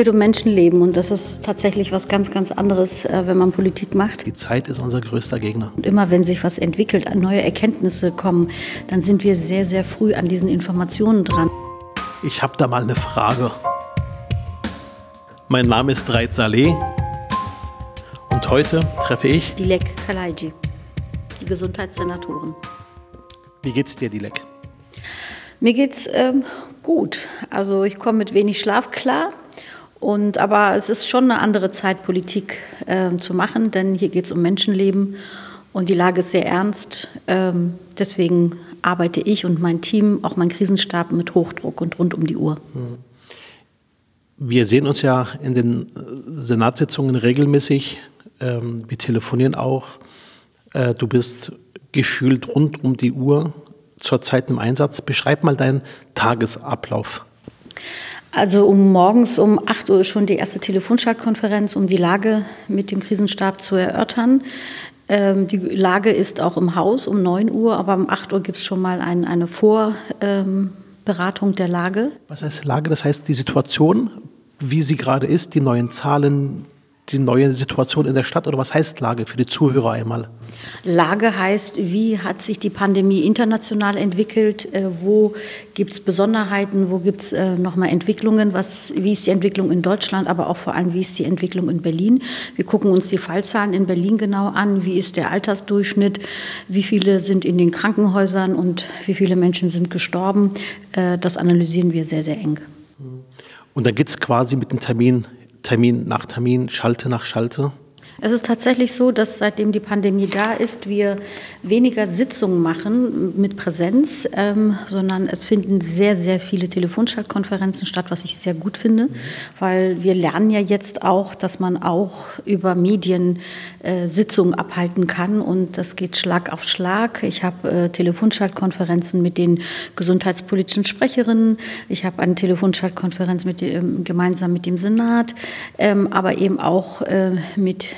geht um Menschenleben und das ist tatsächlich was ganz, ganz anderes, äh, wenn man Politik macht. Die Zeit ist unser größter Gegner. Und immer wenn sich was entwickelt, neue Erkenntnisse kommen, dann sind wir sehr, sehr früh an diesen Informationen dran. Ich habe da mal eine Frage. Mein Name ist Reit Saleh und heute treffe ich Dilek Kalaiji, die Gesundheitssenatoren. Wie geht's dir, Dilek? Mir geht's ähm, gut. Also ich komme mit wenig Schlaf klar. Und, aber es ist schon eine andere Zeit, Politik äh, zu machen, denn hier geht es um Menschenleben und die Lage ist sehr ernst. Ähm, deswegen arbeite ich und mein Team, auch mein Krisenstab, mit Hochdruck und rund um die Uhr. Wir sehen uns ja in den äh, Senatssitzungen regelmäßig. Ähm, wir telefonieren auch. Äh, du bist gefühlt rund um die Uhr zurzeit im Einsatz. Beschreib mal deinen Tagesablauf. Also um morgens um 8 Uhr schon die erste Telefonschaltkonferenz, um die Lage mit dem Krisenstab zu erörtern. Ähm, die Lage ist auch im Haus um 9 Uhr, aber um 8 Uhr gibt es schon mal ein, eine Vorberatung ähm, der Lage. Was heißt Lage? Das heißt die Situation, wie sie gerade ist, die neuen Zahlen, die neue Situation in der Stadt oder was heißt Lage für die Zuhörer einmal? Lage heißt, wie hat sich die Pandemie international entwickelt, äh, wo gibt es Besonderheiten, wo gibt es äh, nochmal Entwicklungen, was, wie ist die Entwicklung in Deutschland, aber auch vor allem, wie ist die Entwicklung in Berlin. Wir gucken uns die Fallzahlen in Berlin genau an, wie ist der Altersdurchschnitt, wie viele sind in den Krankenhäusern und wie viele Menschen sind gestorben. Äh, das analysieren wir sehr, sehr eng. Und da geht es quasi mit dem Termin Termin nach Termin, Schalte nach Schalte? Es ist tatsächlich so, dass seitdem die Pandemie da ist, wir weniger Sitzungen machen mit Präsenz, ähm, sondern es finden sehr, sehr viele Telefonschaltkonferenzen statt, was ich sehr gut finde, weil wir lernen ja jetzt auch, dass man auch über Medien äh, Sitzungen abhalten kann und das geht Schlag auf Schlag. Ich habe äh, Telefonschaltkonferenzen mit den gesundheitspolitischen Sprecherinnen, ich habe eine Telefonschaltkonferenz mit dem, gemeinsam mit dem Senat, ähm, aber eben auch äh, mit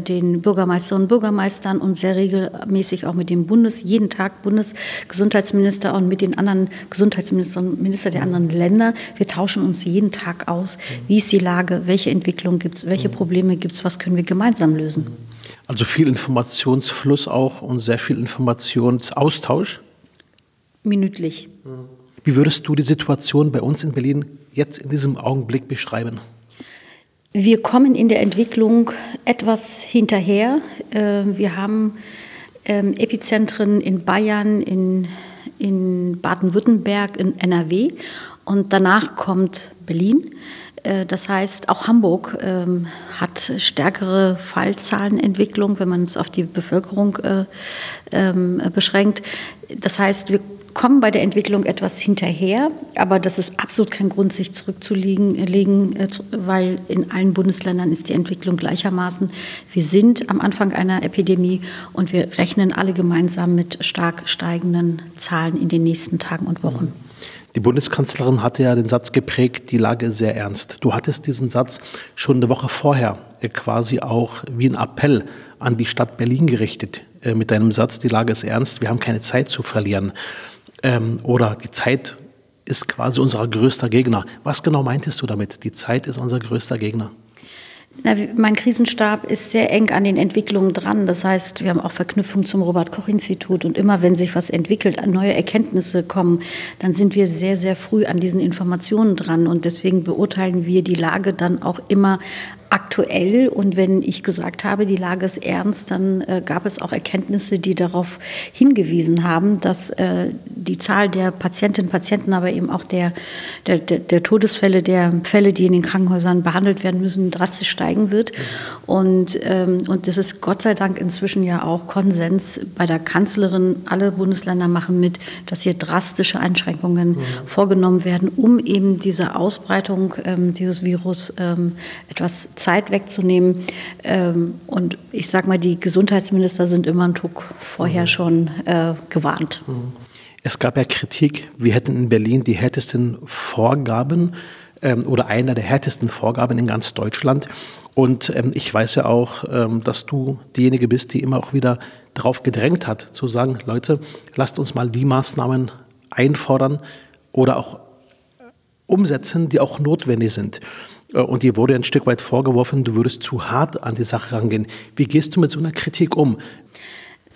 den Bürgermeisterinnen und Bürgermeistern und sehr regelmäßig auch mit dem Bundes, jeden Tag Bundesgesundheitsminister und mit den anderen Gesundheitsministern und Minister der anderen Länder. Wir tauschen uns jeden Tag aus. Wie ist die Lage? Welche Entwicklung gibt es? Welche Probleme gibt es? Was können wir gemeinsam lösen? Also viel Informationsfluss auch und sehr viel Informationsaustausch? Minütlich. Wie würdest du die Situation bei uns in Berlin jetzt in diesem Augenblick beschreiben? Wir kommen in der Entwicklung etwas hinterher. Ähm, wir haben ähm, Epizentren in Bayern, in, in Baden-Württemberg, in NRW und danach kommt Berlin. Äh, das heißt, auch Hamburg ähm, hat stärkere Fallzahlenentwicklung, wenn man es auf die Bevölkerung äh, beschränkt. Das heißt, wir kommen bei der Entwicklung etwas hinterher, aber das ist absolut kein Grund, sich zurückzulegen, äh, weil in allen Bundesländern ist die Entwicklung gleichermaßen. Wir sind am Anfang einer Epidemie und wir rechnen alle gemeinsam mit stark steigenden Zahlen in den nächsten Tagen und Wochen. Die Bundeskanzlerin hatte ja den Satz geprägt, die Lage ist sehr ernst. Du hattest diesen Satz schon eine Woche vorher äh, quasi auch wie ein Appell an die Stadt Berlin gerichtet äh, mit deinem Satz, die Lage ist ernst, wir haben keine Zeit zu verlieren ähm, oder die Zeit ist quasi unser größter Gegner. Was genau meintest du damit? Die Zeit ist unser größter Gegner. Na, mein Krisenstab ist sehr eng an den Entwicklungen dran. Das heißt, wir haben auch Verknüpfung zum Robert-Koch-Institut. Und immer wenn sich was entwickelt, neue Erkenntnisse kommen, dann sind wir sehr, sehr früh an diesen Informationen dran. Und deswegen beurteilen wir die Lage dann auch immer aktuell. Und wenn ich gesagt habe, die Lage ist ernst, dann äh, gab es auch Erkenntnisse, die darauf hingewiesen haben, dass äh, die Zahl der Patientinnen und Patienten, aber eben auch der, der, der, Todesfälle, der Fälle, die in den Krankenhäusern behandelt werden müssen, drastisch steigen wird. Und, ähm, und das ist Gott sei Dank inzwischen ja auch Konsens bei der Kanzlerin. Alle Bundesländer machen mit, dass hier drastische Einschränkungen mhm. vorgenommen werden, um eben diese Ausbreitung ähm, dieses Virus ähm, etwas Zeit wegzunehmen. Ähm, und ich sage mal, die Gesundheitsminister sind immer einen Tuck vorher mhm. schon äh, gewarnt. Mhm. Es gab ja Kritik, wir hätten in Berlin die härtesten Vorgaben ähm, oder einer der härtesten Vorgaben in ganz Deutschland. Und ähm, ich weiß ja auch, ähm, dass du diejenige bist, die immer auch wieder darauf gedrängt hat, zu sagen, Leute, lasst uns mal die Maßnahmen einfordern oder auch umsetzen, die auch notwendig sind. Äh, und dir wurde ein Stück weit vorgeworfen, du würdest zu hart an die Sache rangehen. Wie gehst du mit so einer Kritik um?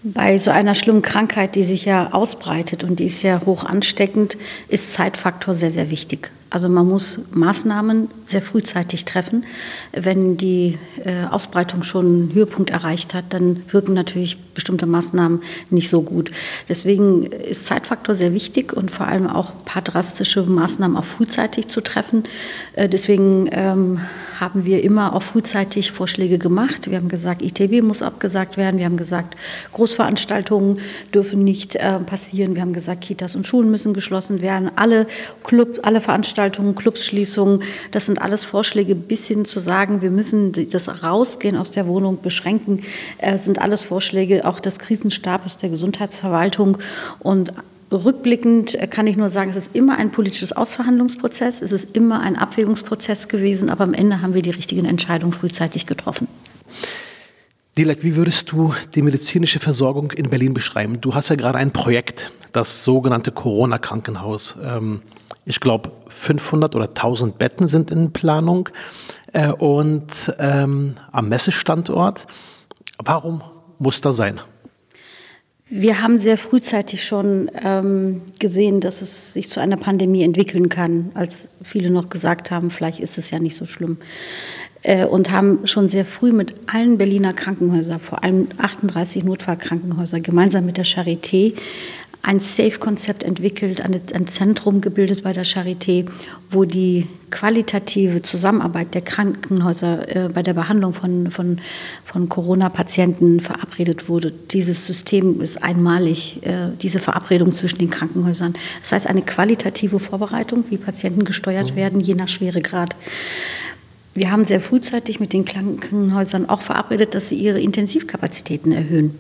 Bei so einer schlimmen Krankheit, die sich ja ausbreitet und die ist ja hoch ansteckend, ist Zeitfaktor sehr, sehr wichtig. Also man muss Maßnahmen sehr frühzeitig treffen. Wenn die äh, Ausbreitung schon einen Höhepunkt erreicht hat, dann wirken natürlich bestimmte Maßnahmen nicht so gut. Deswegen ist Zeitfaktor sehr wichtig und vor allem auch ein paar drastische Maßnahmen auch frühzeitig zu treffen. Äh, deswegen ähm, haben wir immer auch frühzeitig Vorschläge gemacht. Wir haben gesagt, ITB muss abgesagt werden. Wir haben gesagt, Großveranstaltungen dürfen nicht äh, passieren. Wir haben gesagt, Kitas und Schulen müssen geschlossen werden. Alle Club, alle Veranstaltungen, Clubsschließungen, das sind alles Vorschläge bis hin zu sagen, wir müssen das Rausgehen aus der Wohnung beschränken, äh, sind alles Vorschläge auch des Krisenstabes der Gesundheitsverwaltung und Rückblickend äh, kann ich nur sagen, es ist immer ein politisches Ausverhandlungsprozess, es ist immer ein Abwägungsprozess gewesen, aber am Ende haben wir die richtigen Entscheidungen frühzeitig getroffen. Dilek, wie würdest du die medizinische Versorgung in Berlin beschreiben? Du hast ja gerade ein Projekt, das sogenannte Corona-Krankenhaus. Ähm, ich glaube, 500 oder 1000 Betten sind in Planung äh, und ähm, am Messestandort. Warum muss das sein? Wir haben sehr frühzeitig schon ähm, gesehen, dass es sich zu einer Pandemie entwickeln kann, als viele noch gesagt haben, vielleicht ist es ja nicht so schlimm. Äh, und haben schon sehr früh mit allen Berliner Krankenhäusern, vor allem 38 Notfallkrankenhäuser, gemeinsam mit der Charité ein Safe-Konzept entwickelt, ein Zentrum gebildet bei der Charité, wo die qualitative Zusammenarbeit der Krankenhäuser äh, bei der Behandlung von, von, von Corona-Patienten verabredet wurde. Dieses System ist einmalig, äh, diese Verabredung zwischen den Krankenhäusern. Das heißt, eine qualitative Vorbereitung, wie Patienten gesteuert mhm. werden, je nach Schweregrad. Wir haben sehr frühzeitig mit den Krankenhäusern auch verabredet, dass sie ihre Intensivkapazitäten erhöhen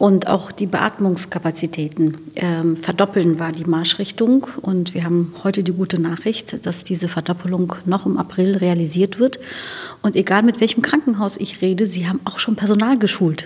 und auch die Beatmungskapazitäten ähm, verdoppeln war die Marschrichtung. Und wir haben heute die gute Nachricht, dass diese Verdoppelung noch im April realisiert wird. Und egal mit welchem Krankenhaus ich rede, sie haben auch schon Personal geschult.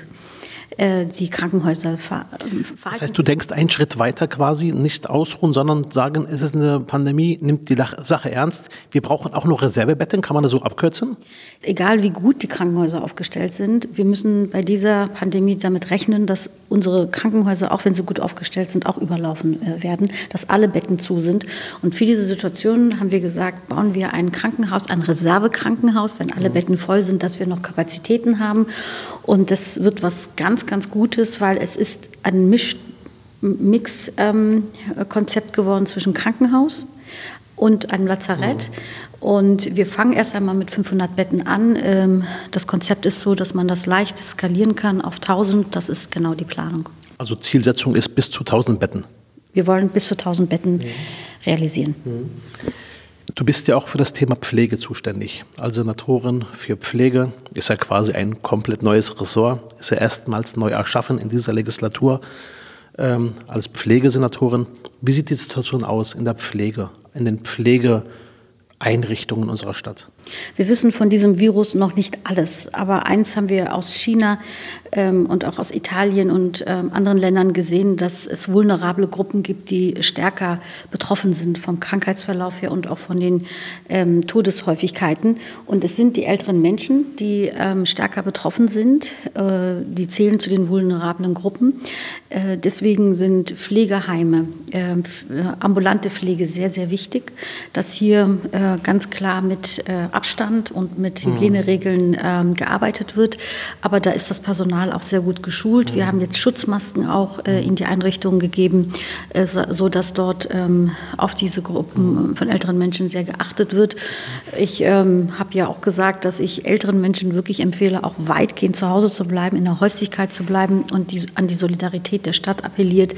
Äh, die Krankenhäuser verhalten. Das heißt, du denkst einen Schritt weiter quasi, nicht ausruhen, sondern sagen, es ist eine Pandemie, nimmt die Sache ernst. Wir brauchen auch noch Reservebetten, kann man das so abkürzen? Egal wie gut die Krankenhäuser aufgestellt sind, wir müssen bei dieser Pandemie damit rechnen, dass unsere Krankenhäuser, auch wenn sie gut aufgestellt sind, auch überlaufen äh, werden, dass alle Betten zu sind. Und für diese Situation haben wir gesagt, bauen wir ein Krankenhaus, ein Reservekrankenhaus, wenn alle mhm. Betten voll sind, dass wir noch Kapazitäten haben. Und das wird was ganz, ganz Gutes, weil es ist ein Mix-Konzept ähm, geworden zwischen Krankenhaus und einem Lazarett. Mhm. Und wir fangen erst einmal mit 500 Betten an. Ähm, das Konzept ist so, dass man das leicht skalieren kann auf 1000. Das ist genau die Planung. Also Zielsetzung ist bis zu 1000 Betten. Wir wollen bis zu 1000 Betten mhm. realisieren. Mhm. Du bist ja auch für das Thema Pflege zuständig. Als Senatorin für Pflege ist ja quasi ein komplett neues Ressort, ist ja erstmals neu erschaffen in dieser Legislatur. Ähm, als Pflegesenatorin, wie sieht die Situation aus in der Pflege, in den Pflegeeinrichtungen unserer Stadt? Wir wissen von diesem Virus noch nicht alles, aber eins haben wir aus China ähm, und auch aus Italien und ähm, anderen Ländern gesehen, dass es vulnerable Gruppen gibt, die stärker betroffen sind vom Krankheitsverlauf her und auch von den ähm, Todeshäufigkeiten. Und es sind die älteren Menschen, die ähm, stärker betroffen sind. Äh, die zählen zu den vulnerablen Gruppen. Äh, deswegen sind Pflegeheime, ähm, äh, ambulante Pflege sehr, sehr wichtig, dass hier äh, ganz klar mit äh, Abstand und mit mhm. Hygieneregeln ähm, gearbeitet wird. Aber da ist das Personal auch sehr gut geschult. Wir mhm. haben jetzt Schutzmasken auch äh, in die Einrichtungen gegeben, äh, so dass dort ähm, auf diese Gruppen mhm. von älteren Menschen sehr geachtet wird. Ich ähm, habe ja auch gesagt, dass ich älteren Menschen wirklich empfehle, auch weitgehend zu Hause zu bleiben, in der Häuslichkeit zu bleiben und die, an die Solidarität der Stadt appelliert,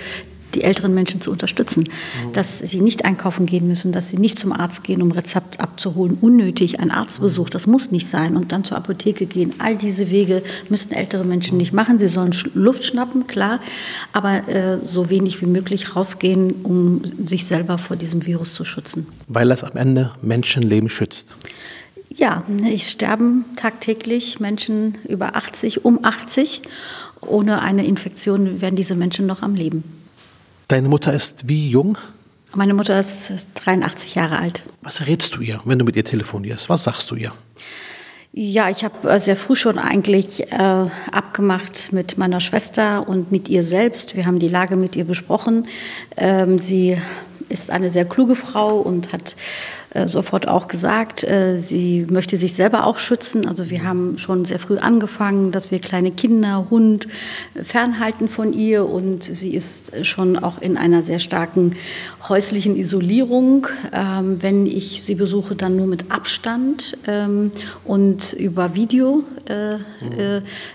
die älteren Menschen zu unterstützen, mhm. dass sie nicht einkaufen gehen müssen, dass sie nicht zum Arzt gehen, um Rezept abzuholen, unnötig ein Arztbesuch, das muss nicht sein und dann zur Apotheke gehen. All diese Wege müssen ältere Menschen nicht machen. Sie sollen Luft schnappen, klar, aber äh, so wenig wie möglich rausgehen, um sich selber vor diesem Virus zu schützen. Weil es am Ende Menschenleben schützt. Ja, es sterben tagtäglich Menschen über 80, um 80. Ohne eine Infektion wären diese Menschen noch am Leben. Deine Mutter ist wie jung? Meine Mutter ist 83 Jahre alt. Was rätst du ihr, wenn du mit ihr telefonierst? Was sagst du ihr? Ja, ich habe äh, sehr früh schon eigentlich äh, abgemacht mit meiner Schwester und mit ihr selbst. Wir haben die Lage mit ihr besprochen. Ähm, sie ist eine sehr kluge Frau und hat sofort auch gesagt, äh, sie möchte sich selber auch schützen. Also wir haben schon sehr früh angefangen, dass wir kleine Kinder, Hund fernhalten von ihr und sie ist schon auch in einer sehr starken häuslichen Isolierung. Ähm, wenn ich sie besuche, dann nur mit Abstand ähm, und über Video äh,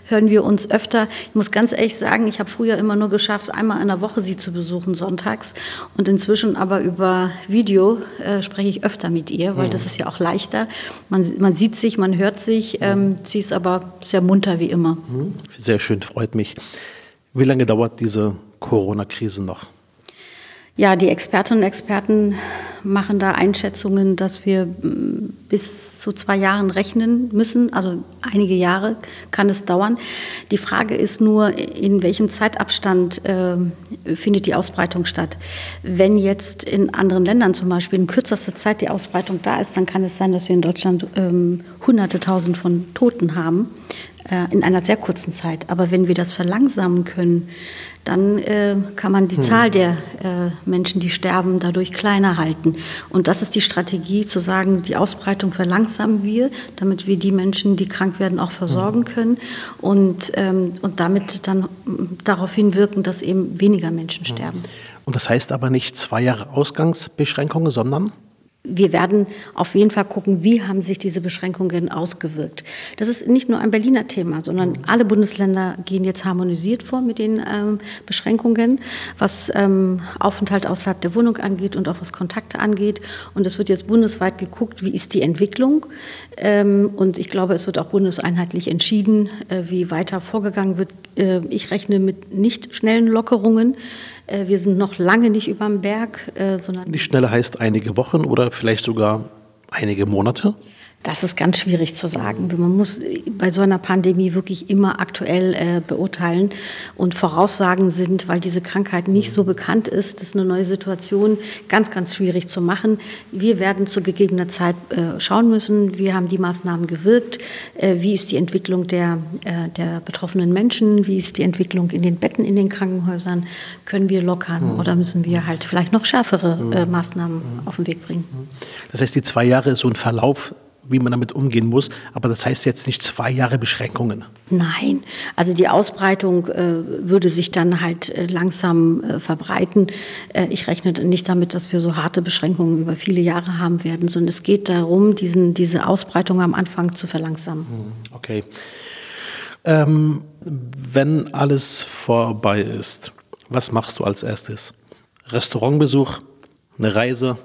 hören wir uns öfter. Ich muss ganz ehrlich sagen, ich habe früher immer nur geschafft, einmal in der Woche sie zu besuchen, sonntags. Und inzwischen aber über Video spreche ich öfter mit ihr, weil mhm. das ist ja auch leichter. Man, man sieht sich, man hört sich. Ähm, sie ist aber sehr munter wie immer. Mhm. Sehr schön, freut mich. Wie lange dauert diese Corona-Krise noch? Ja, die Expertinnen und Experten machen da Einschätzungen, dass wir mm, bis zu zwei Jahren rechnen müssen. Also einige Jahre kann es dauern. Die Frage ist nur, in welchem Zeitabstand äh, findet die Ausbreitung statt. Wenn jetzt in anderen Ländern zum Beispiel in kürzester Zeit die Ausbreitung da ist, dann kann es sein, dass wir in Deutschland ähm, Hunderte Tausend von Toten haben in einer sehr kurzen Zeit. Aber wenn wir das verlangsamen können, dann äh, kann man die hm. Zahl der äh, Menschen, die sterben, dadurch kleiner halten. Und das ist die Strategie, zu sagen, die Ausbreitung verlangsamen wir, damit wir die Menschen, die krank werden, auch versorgen hm. können und, ähm, und damit dann darauf hinwirken, dass eben weniger Menschen hm. sterben. Und das heißt aber nicht zwei Jahre Ausgangsbeschränkungen, sondern? Wir werden auf jeden Fall gucken, wie haben sich diese Beschränkungen ausgewirkt. Das ist nicht nur ein Berliner Thema, sondern alle Bundesländer gehen jetzt harmonisiert vor mit den ähm, Beschränkungen, was ähm, Aufenthalt außerhalb der Wohnung angeht und auch was Kontakte angeht. Und es wird jetzt bundesweit geguckt, wie ist die Entwicklung. Ähm, und ich glaube, es wird auch bundeseinheitlich entschieden, äh, wie weiter vorgegangen wird. Äh, ich rechne mit nicht schnellen Lockerungen. Äh, wir sind noch lange nicht über dem Berg, äh, sondern. Nicht schneller heißt einige Wochen oder vielleicht sogar einige Monate? Das ist ganz schwierig zu sagen. Man muss bei so einer Pandemie wirklich immer aktuell äh, beurteilen und Voraussagen sind, weil diese Krankheit nicht so bekannt ist, das ist eine neue Situation, ganz, ganz schwierig zu machen. Wir werden zu gegebener Zeit äh, schauen müssen, wie haben die Maßnahmen gewirkt, äh, wie ist die Entwicklung der, äh, der betroffenen Menschen, wie ist die Entwicklung in den Betten in den Krankenhäusern, können wir lockern mhm. oder müssen wir halt vielleicht noch schärfere äh, mhm. Maßnahmen mhm. auf den Weg bringen. Das heißt, die zwei Jahre ist so ein Verlauf wie man damit umgehen muss. Aber das heißt jetzt nicht zwei Jahre Beschränkungen. Nein, also die Ausbreitung äh, würde sich dann halt äh, langsam äh, verbreiten. Äh, ich rechne nicht damit, dass wir so harte Beschränkungen über viele Jahre haben werden, sondern es geht darum, diesen, diese Ausbreitung am Anfang zu verlangsamen. Hm, okay. Ähm, wenn alles vorbei ist, was machst du als erstes? Restaurantbesuch, eine Reise?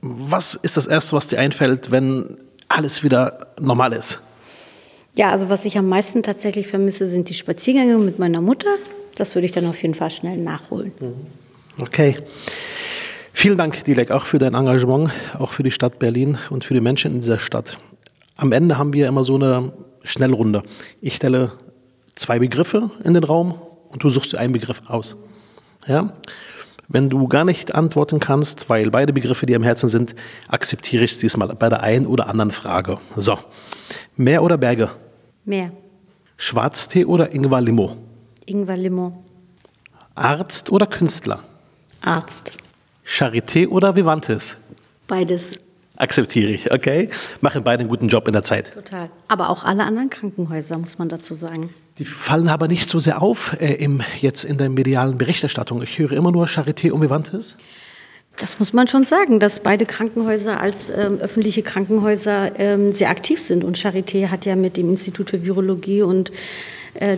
Was ist das Erste, was dir einfällt, wenn alles wieder normal ist? Ja, also was ich am meisten tatsächlich vermisse, sind die Spaziergänge mit meiner Mutter. Das würde ich dann auf jeden Fall schnell nachholen. Mhm. Okay. Vielen Dank, Dilek, auch für dein Engagement, auch für die Stadt Berlin und für die Menschen in dieser Stadt. Am Ende haben wir immer so eine Schnellrunde. Ich stelle zwei Begriffe in den Raum und du suchst dir einen Begriff aus. Ja? Wenn du gar nicht antworten kannst, weil beide Begriffe dir im Herzen sind, akzeptiere ich es diesmal bei der einen oder anderen Frage. So. Meer oder Berge? Meer. Schwarztee oder Ingwer Limo? Ingwer Limo. Arzt oder Künstler? Arzt. Charité oder Vivantes? Beides. Akzeptiere ich, okay? Machen beide einen guten Job in der Zeit. Total. Aber auch alle anderen Krankenhäuser, muss man dazu sagen. Die fallen aber nicht so sehr auf äh, im, jetzt in der medialen Berichterstattung. Ich höre immer nur Charité und Vivantes. Das muss man schon sagen, dass beide Krankenhäuser als ähm, öffentliche Krankenhäuser ähm, sehr aktiv sind. Und Charité hat ja mit dem Institut für Virologie und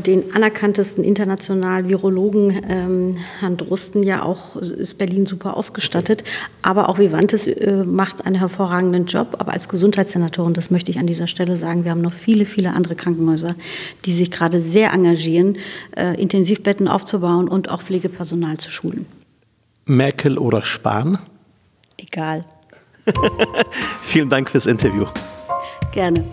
den anerkanntesten internationalen Virologen, ähm, Herrn Drosten, ja auch ist Berlin super ausgestattet. Aber auch Vivantes äh, macht einen hervorragenden Job. Aber als Gesundheitssenatorin, das möchte ich an dieser Stelle sagen, wir haben noch viele, viele andere Krankenhäuser, die sich gerade sehr engagieren, äh, Intensivbetten aufzubauen und auch Pflegepersonal zu schulen. Merkel oder Spahn? Egal. Vielen Dank fürs Interview. Gerne.